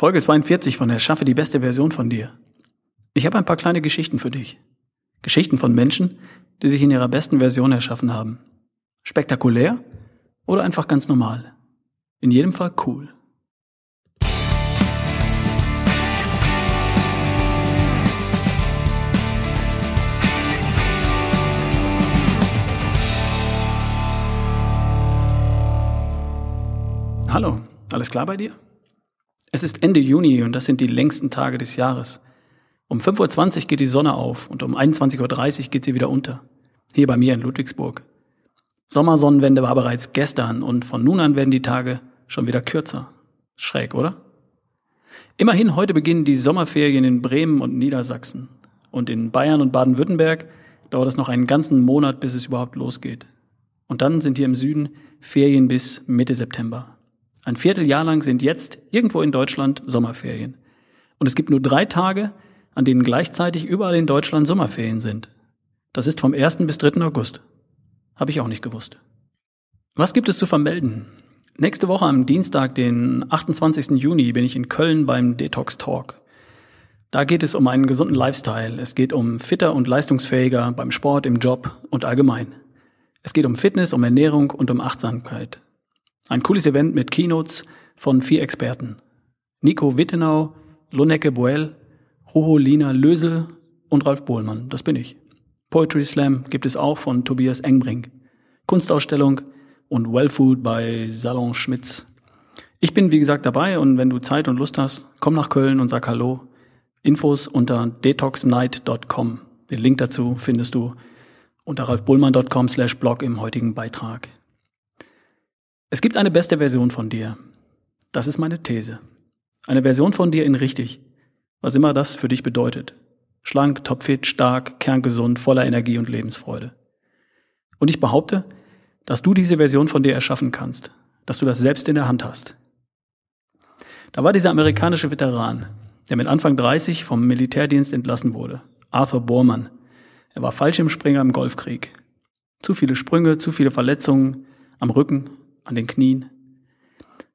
Folge 42 von Erschaffe die beste Version von dir. Ich habe ein paar kleine Geschichten für dich. Geschichten von Menschen, die sich in ihrer besten Version erschaffen haben. Spektakulär oder einfach ganz normal. In jedem Fall cool. Hallo, alles klar bei dir? Es ist Ende Juni und das sind die längsten Tage des Jahres. Um 5.20 Uhr geht die Sonne auf und um 21.30 Uhr geht sie wieder unter. Hier bei mir in Ludwigsburg. Sommersonnenwende war bereits gestern und von nun an werden die Tage schon wieder kürzer. Schräg, oder? Immerhin heute beginnen die Sommerferien in Bremen und Niedersachsen. Und in Bayern und Baden-Württemberg dauert es noch einen ganzen Monat, bis es überhaupt losgeht. Und dann sind hier im Süden Ferien bis Mitte September. Ein Vierteljahr lang sind jetzt irgendwo in Deutschland Sommerferien. Und es gibt nur drei Tage, an denen gleichzeitig überall in Deutschland Sommerferien sind. Das ist vom 1. bis 3. August. Habe ich auch nicht gewusst. Was gibt es zu vermelden? Nächste Woche am Dienstag, den 28. Juni, bin ich in Köln beim Detox Talk. Da geht es um einen gesunden Lifestyle. Es geht um fitter und leistungsfähiger beim Sport, im Job und allgemein. Es geht um Fitness, um Ernährung und um Achtsamkeit. Ein cooles Event mit Keynotes von vier Experten. Nico Wittenau, Lonecke Boel, Ruho Lina Lösel und Ralf Bohlmann. Das bin ich. Poetry Slam gibt es auch von Tobias Engbrink. Kunstausstellung und Wellfood bei Salon Schmitz. Ich bin wie gesagt dabei und wenn du Zeit und Lust hast, komm nach Köln und sag Hallo. Infos unter detoxnight.com. Den Link dazu findest du unter ralfbullmann.com slash blog im heutigen Beitrag. Es gibt eine beste Version von dir. Das ist meine These. Eine Version von dir in richtig, was immer das für dich bedeutet. Schlank, topfit, stark, kerngesund, voller Energie und Lebensfreude. Und ich behaupte, dass du diese Version von dir erschaffen kannst, dass du das selbst in der Hand hast. Da war dieser amerikanische Veteran, der mit Anfang 30 vom Militärdienst entlassen wurde, Arthur Bormann. Er war Fallschirmspringer im Golfkrieg. Zu viele Sprünge, zu viele Verletzungen am Rücken, an den Knien.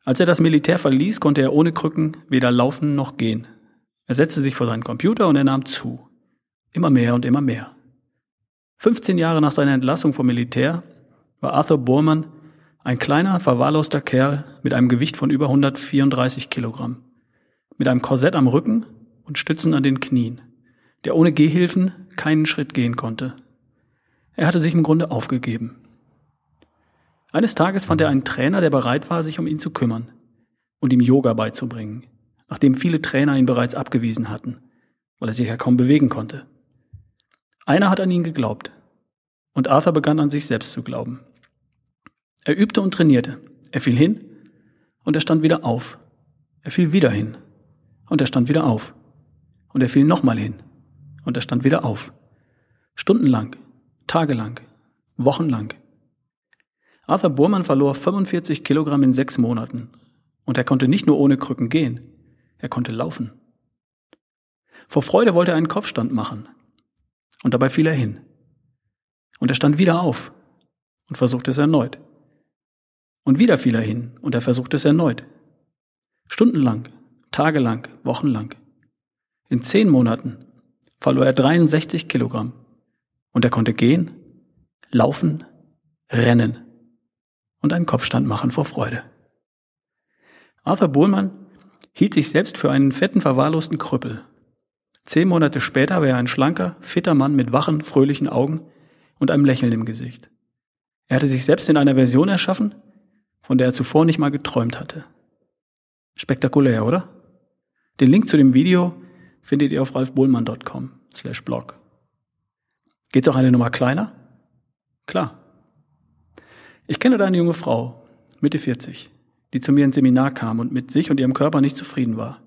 Als er das Militär verließ, konnte er ohne Krücken weder laufen noch gehen. Er setzte sich vor seinen Computer und er nahm zu. Immer mehr und immer mehr. 15 Jahre nach seiner Entlassung vom Militär war Arthur Bormann ein kleiner, verwahrloster Kerl mit einem Gewicht von über 134 Kilogramm, mit einem Korsett am Rücken und Stützen an den Knien, der ohne Gehhilfen keinen Schritt gehen konnte. Er hatte sich im Grunde aufgegeben. Eines Tages fand er einen Trainer, der bereit war, sich um ihn zu kümmern und ihm Yoga beizubringen, nachdem viele Trainer ihn bereits abgewiesen hatten, weil er sich ja kaum bewegen konnte. Einer hat an ihn geglaubt und Arthur begann an sich selbst zu glauben. Er übte und trainierte. Er fiel hin und er stand wieder auf. Er fiel wieder hin und er stand wieder auf. Und er fiel nochmal hin und er stand wieder auf. Stundenlang, tagelang, wochenlang. Arthur Burmann verlor 45 Kilogramm in sechs Monaten. Und er konnte nicht nur ohne Krücken gehen, er konnte laufen. Vor Freude wollte er einen Kopfstand machen. Und dabei fiel er hin. Und er stand wieder auf und versuchte es erneut. Und wieder fiel er hin und er versuchte es erneut. Stundenlang, tagelang, wochenlang. In zehn Monaten verlor er 63 Kilogramm. Und er konnte gehen, laufen, rennen und einen Kopfstand machen vor Freude. Arthur Bohlmann hielt sich selbst für einen fetten, verwahrlosten Krüppel. Zehn Monate später war er ein schlanker, fitter Mann mit wachen, fröhlichen Augen und einem Lächeln im Gesicht. Er hatte sich selbst in einer Version erschaffen, von der er zuvor nicht mal geträumt hatte. Spektakulär, oder? Den Link zu dem Video findet ihr auf ralfbohlmann.com slash blog. Geht's auch eine Nummer kleiner? Klar. Ich kenne da eine junge Frau, Mitte 40, die zu mir ins Seminar kam und mit sich und ihrem Körper nicht zufrieden war.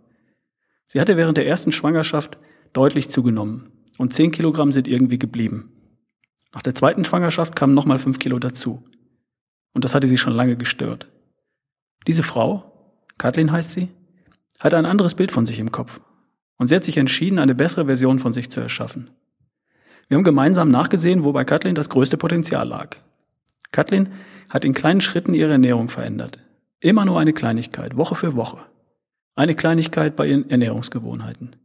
Sie hatte während der ersten Schwangerschaft deutlich zugenommen und 10 Kilogramm sind irgendwie geblieben. Nach der zweiten Schwangerschaft kamen nochmal 5 Kilo dazu. Und das hatte sie schon lange gestört. Diese Frau, Kathleen heißt sie, hatte ein anderes Bild von sich im Kopf. Und sie hat sich entschieden, eine bessere Version von sich zu erschaffen. Wir haben gemeinsam nachgesehen, wo bei Kathleen das größte Potenzial lag. Kathleen hat in kleinen Schritten ihre Ernährung verändert. Immer nur eine Kleinigkeit, Woche für Woche. Eine Kleinigkeit bei ihren Ernährungsgewohnheiten.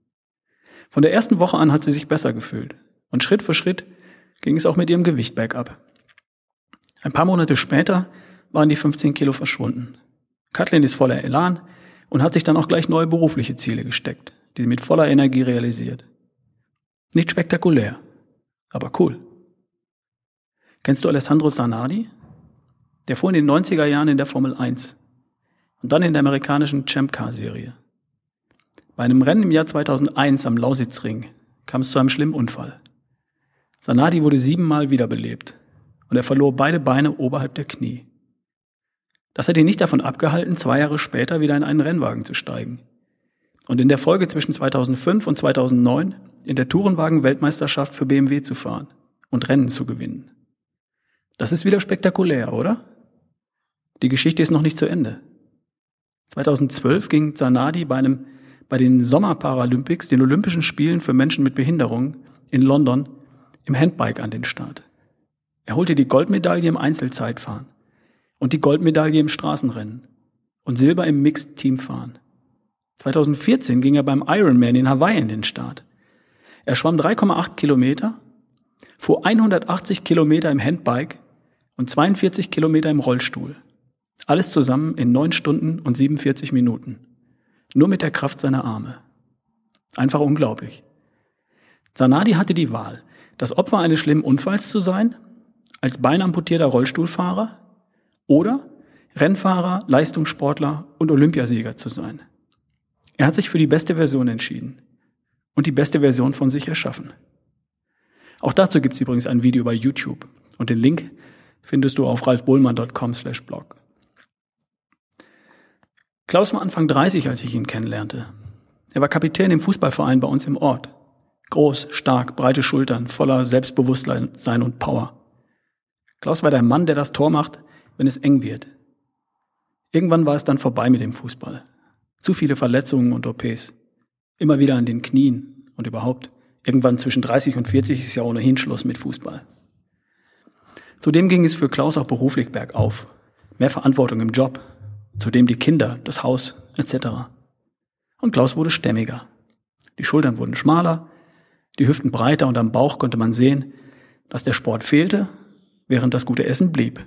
Von der ersten Woche an hat sie sich besser gefühlt. Und Schritt für Schritt ging es auch mit ihrem Gewicht bergab. Ein paar Monate später waren die 15 Kilo verschwunden. Kathleen ist voller Elan und hat sich dann auch gleich neue berufliche Ziele gesteckt, die sie mit voller Energie realisiert. Nicht spektakulär, aber cool. Kennst du Alessandro Zanardi? Der fuhr in den 90er Jahren in der Formel 1 und dann in der amerikanischen Champ Car Serie. Bei einem Rennen im Jahr 2001 am Lausitzring kam es zu einem schlimmen Unfall. Zanardi wurde siebenmal wiederbelebt und er verlor beide Beine oberhalb der Knie. Das hat ihn nicht davon abgehalten, zwei Jahre später wieder in einen Rennwagen zu steigen. Und in der Folge zwischen 2005 und 2009 in der Tourenwagen-Weltmeisterschaft für BMW zu fahren und Rennen zu gewinnen. Das ist wieder spektakulär, oder? Die Geschichte ist noch nicht zu Ende. 2012 ging Zanardi bei einem bei den Sommerparalympics, den Olympischen Spielen für Menschen mit Behinderung in London, im Handbike an den Start. Er holte die Goldmedaille im Einzelzeitfahren und die Goldmedaille im Straßenrennen und Silber im Mixed-Teamfahren. 2014 ging er beim Ironman in Hawaii in den Start. Er schwamm 3,8 Kilometer, fuhr 180 Kilometer im Handbike und 42 Kilometer im Rollstuhl. Alles zusammen in 9 Stunden und 47 Minuten. Nur mit der Kraft seiner Arme. Einfach unglaublich. Zanadi hatte die Wahl, das Opfer eines schlimmen Unfalls zu sein, als beinamputierter Rollstuhlfahrer oder Rennfahrer, Leistungssportler und Olympiasieger zu sein. Er hat sich für die beste Version entschieden und die beste Version von sich erschaffen. Auch dazu gibt es übrigens ein Video bei YouTube und den Link findest du auf ralfbohlmann.com slash blog. Klaus war Anfang 30, als ich ihn kennenlernte. Er war Kapitän im Fußballverein bei uns im Ort. Groß, stark, breite Schultern, voller Selbstbewusstsein und Power. Klaus war der Mann, der das Tor macht, wenn es eng wird. Irgendwann war es dann vorbei mit dem Fußball. Zu viele Verletzungen und OPs. Immer wieder an den Knien und überhaupt. Irgendwann zwischen 30 und 40 ist ja ohnehin Schluss mit Fußball. Zudem ging es für Klaus auch beruflich bergauf. Mehr Verantwortung im Job. Zudem die Kinder, das Haus etc. Und Klaus wurde stämmiger. Die Schultern wurden schmaler, die Hüften breiter und am Bauch konnte man sehen, dass der Sport fehlte, während das gute Essen blieb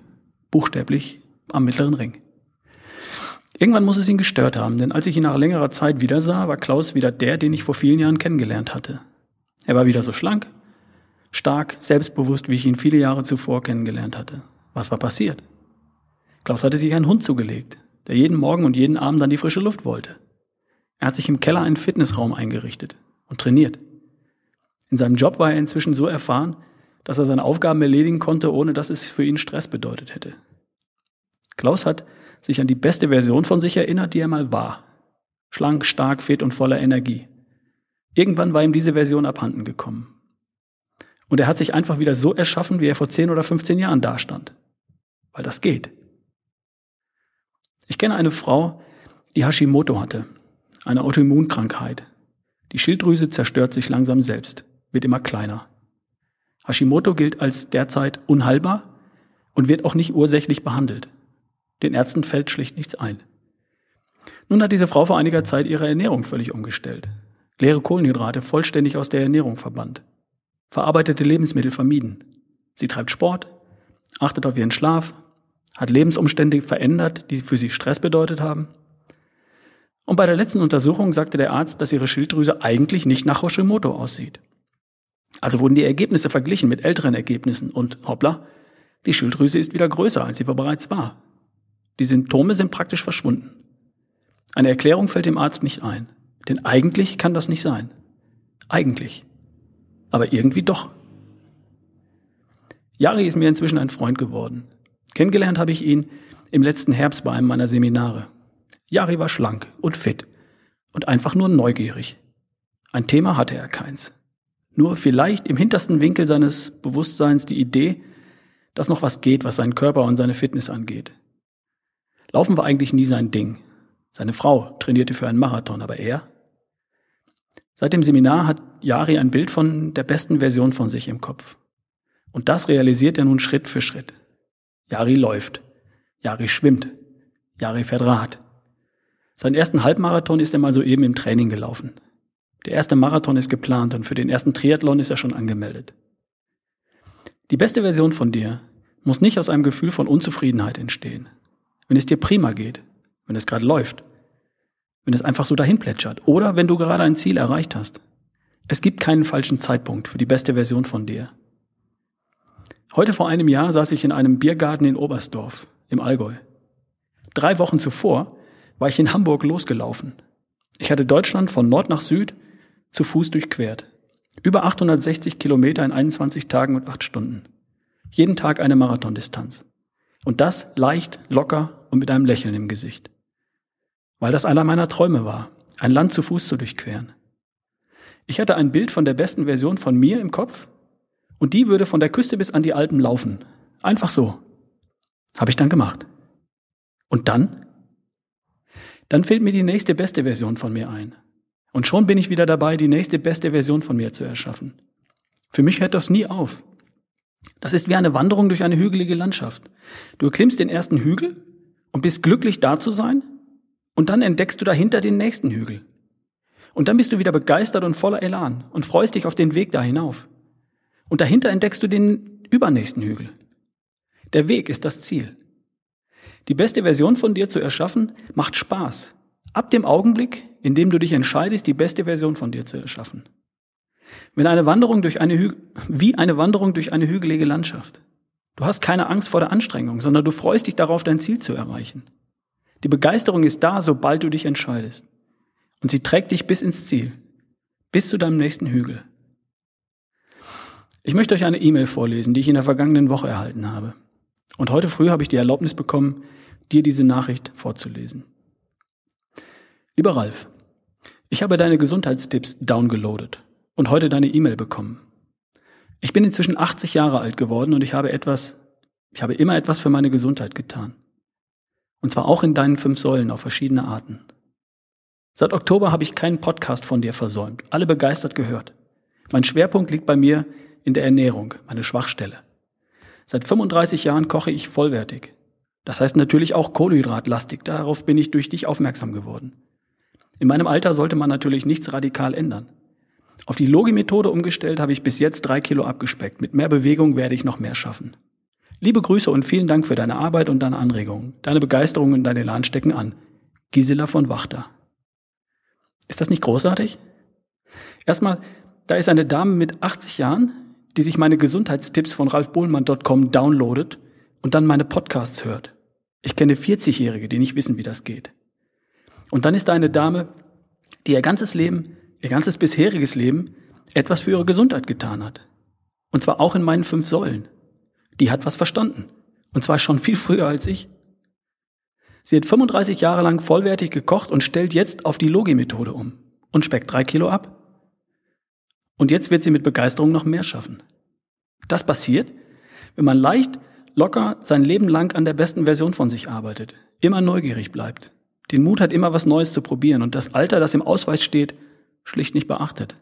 buchstäblich am mittleren Ring. Irgendwann muss es ihn gestört haben, denn als ich ihn nach längerer Zeit wieder sah, war Klaus wieder der, den ich vor vielen Jahren kennengelernt hatte. Er war wieder so schlank, stark, selbstbewusst, wie ich ihn viele Jahre zuvor kennengelernt hatte. Was war passiert? Klaus hatte sich einen Hund zugelegt, der jeden Morgen und jeden Abend an die frische Luft wollte. Er hat sich im Keller einen Fitnessraum eingerichtet und trainiert. In seinem Job war er inzwischen so erfahren, dass er seine Aufgaben erledigen konnte, ohne dass es für ihn Stress bedeutet hätte. Klaus hat sich an die beste Version von sich erinnert, die er mal war. Schlank, stark, fit und voller Energie. Irgendwann war ihm diese Version abhanden gekommen. Und er hat sich einfach wieder so erschaffen, wie er vor 10 oder 15 Jahren dastand. Weil das geht. Ich kenne eine Frau, die Hashimoto hatte, eine Autoimmunkrankheit. Die Schilddrüse zerstört sich langsam selbst, wird immer kleiner. Hashimoto gilt als derzeit unheilbar und wird auch nicht ursächlich behandelt. Den Ärzten fällt schlicht nichts ein. Nun hat diese Frau vor einiger Zeit ihre Ernährung völlig umgestellt. Leere Kohlenhydrate vollständig aus der Ernährung verbannt. Verarbeitete Lebensmittel vermieden. Sie treibt Sport, achtet auf ihren Schlaf, hat Lebensumstände verändert, die für sie Stress bedeutet haben. Und bei der letzten Untersuchung sagte der Arzt, dass ihre Schilddrüse eigentlich nicht nach Hashimoto aussieht. Also wurden die Ergebnisse verglichen mit älteren Ergebnissen und hoppla, die Schilddrüse ist wieder größer, als sie bereits war. Die Symptome sind praktisch verschwunden. Eine Erklärung fällt dem Arzt nicht ein, denn eigentlich kann das nicht sein. Eigentlich. Aber irgendwie doch. Jari ist mir inzwischen ein Freund geworden. Kennengelernt habe ich ihn im letzten Herbst bei einem meiner Seminare. Jari war schlank und fit und einfach nur neugierig. Ein Thema hatte er keins nur vielleicht im hintersten Winkel seines Bewusstseins die Idee, dass noch was geht, was seinen Körper und seine Fitness angeht. Laufen war eigentlich nie sein Ding. Seine Frau trainierte für einen Marathon, aber er? Seit dem Seminar hat Jari ein Bild von der besten Version von sich im Kopf. Und das realisiert er nun Schritt für Schritt. Jari läuft. Jari schwimmt. Jari fährt Rad. Seinen ersten Halbmarathon ist er mal soeben im Training gelaufen. Der erste Marathon ist geplant und für den ersten Triathlon ist er schon angemeldet. Die beste Version von dir muss nicht aus einem Gefühl von Unzufriedenheit entstehen. Wenn es dir prima geht, wenn es gerade läuft, wenn es einfach so dahin plätschert oder wenn du gerade ein Ziel erreicht hast. Es gibt keinen falschen Zeitpunkt für die beste Version von dir. Heute vor einem Jahr saß ich in einem Biergarten in Oberstdorf im Allgäu. Drei Wochen zuvor war ich in Hamburg losgelaufen. Ich hatte Deutschland von Nord nach Süd zu Fuß durchquert. Über 860 Kilometer in 21 Tagen und 8 Stunden. Jeden Tag eine Marathondistanz. Und das leicht, locker und mit einem Lächeln im Gesicht weil das einer meiner Träume war, ein Land zu Fuß zu durchqueren. Ich hatte ein Bild von der besten Version von mir im Kopf und die würde von der Küste bis an die Alpen laufen. Einfach so. Habe ich dann gemacht. Und dann? Dann fällt mir die nächste beste Version von mir ein. Und schon bin ich wieder dabei, die nächste beste Version von mir zu erschaffen. Für mich hört das nie auf. Das ist wie eine Wanderung durch eine hügelige Landschaft. Du erklimmst den ersten Hügel und bist glücklich da zu sein und dann entdeckst du dahinter den nächsten Hügel. Und dann bist du wieder begeistert und voller Elan und freust dich auf den Weg da hinauf. Und dahinter entdeckst du den übernächsten Hügel. Der Weg ist das Ziel. Die beste Version von dir zu erschaffen, macht Spaß. Ab dem Augenblick, in dem du dich entscheidest, die beste Version von dir zu erschaffen. Wenn eine Wanderung durch eine Hü wie eine Wanderung durch eine hügelige Landschaft. Du hast keine Angst vor der Anstrengung, sondern du freust dich darauf, dein Ziel zu erreichen. Die Begeisterung ist da, sobald du dich entscheidest. Und sie trägt dich bis ins Ziel, bis zu deinem nächsten Hügel. Ich möchte euch eine E-Mail vorlesen, die ich in der vergangenen Woche erhalten habe. Und heute früh habe ich die Erlaubnis bekommen, dir diese Nachricht vorzulesen. Lieber Ralf, ich habe deine Gesundheitstipps downgeloadet und heute deine E-Mail bekommen. Ich bin inzwischen 80 Jahre alt geworden und ich habe etwas, ich habe immer etwas für meine Gesundheit getan. Und zwar auch in deinen fünf Säulen auf verschiedene Arten. Seit Oktober habe ich keinen Podcast von dir versäumt, alle begeistert gehört. Mein Schwerpunkt liegt bei mir in der Ernährung, meine Schwachstelle. Seit 35 Jahren koche ich vollwertig. Das heißt natürlich auch kohlenhydratlastig, darauf bin ich durch dich aufmerksam geworden. In meinem Alter sollte man natürlich nichts radikal ändern. Auf die Logi-Methode umgestellt habe ich bis jetzt drei Kilo abgespeckt. Mit mehr Bewegung werde ich noch mehr schaffen. Liebe Grüße und vielen Dank für deine Arbeit und deine Anregungen. Deine Begeisterung und deine Elan stecken an. Gisela von Wachter. Ist das nicht großartig? Erstmal, da ist eine Dame mit 80 Jahren, die sich meine Gesundheitstipps von ralfbohlmann.com downloadet und dann meine Podcasts hört. Ich kenne 40-Jährige, die nicht wissen, wie das geht. Und dann ist da eine Dame, die ihr ganzes Leben, ihr ganzes bisheriges Leben etwas für ihre Gesundheit getan hat. Und zwar auch in meinen fünf Säulen die hat was verstanden. Und zwar schon viel früher als ich. Sie hat 35 Jahre lang vollwertig gekocht und stellt jetzt auf die Logi-Methode um und speckt drei Kilo ab. Und jetzt wird sie mit Begeisterung noch mehr schaffen. Das passiert, wenn man leicht, locker sein Leben lang an der besten Version von sich arbeitet, immer neugierig bleibt, den Mut hat, immer was Neues zu probieren und das Alter, das im Ausweis steht, schlicht nicht beachtet.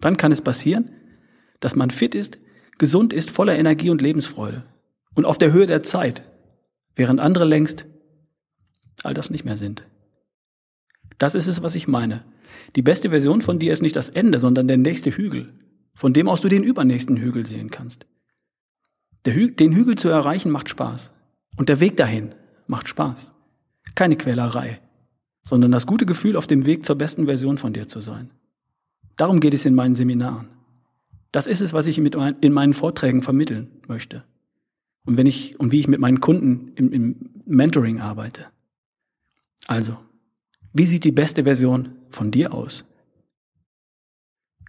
Dann kann es passieren, dass man fit ist, gesund ist, voller Energie und Lebensfreude und auf der Höhe der Zeit, während andere längst all das nicht mehr sind. Das ist es, was ich meine. Die beste Version von dir ist nicht das Ende, sondern der nächste Hügel, von dem aus du den übernächsten Hügel sehen kannst. Hü den Hügel zu erreichen macht Spaß. Und der Weg dahin macht Spaß. Keine Quälerei, sondern das gute Gefühl, auf dem Weg zur besten Version von dir zu sein. Darum geht es in meinen Seminaren. Das ist es, was ich mit mein, in meinen Vorträgen vermitteln möchte. Und wenn ich, und wie ich mit meinen Kunden im, im Mentoring arbeite. Also, wie sieht die beste Version von dir aus?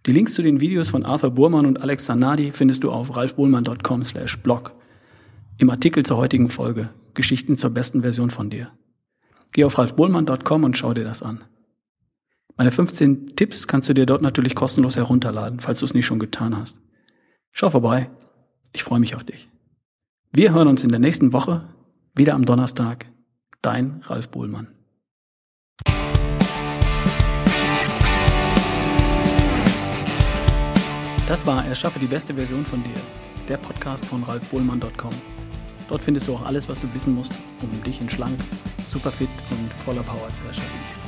Die Links zu den Videos von Arthur Burmann und Alex Sanadi findest du auf ralfbohlmann.com slash blog. Im Artikel zur heutigen Folge Geschichten zur besten Version von dir. Geh auf ralfbohlmann.com und schau dir das an. Meine 15 Tipps kannst du dir dort natürlich kostenlos herunterladen, falls du es nicht schon getan hast. Schau vorbei. Ich freue mich auf dich. Wir hören uns in der nächsten Woche wieder am Donnerstag. Dein Ralf Bohlmann. Das war Erschaffe die beste Version von dir, der Podcast von ralfbohlmann.com. Dort findest du auch alles, was du wissen musst, um dich in schlank, super fit und voller Power zu erscheinen.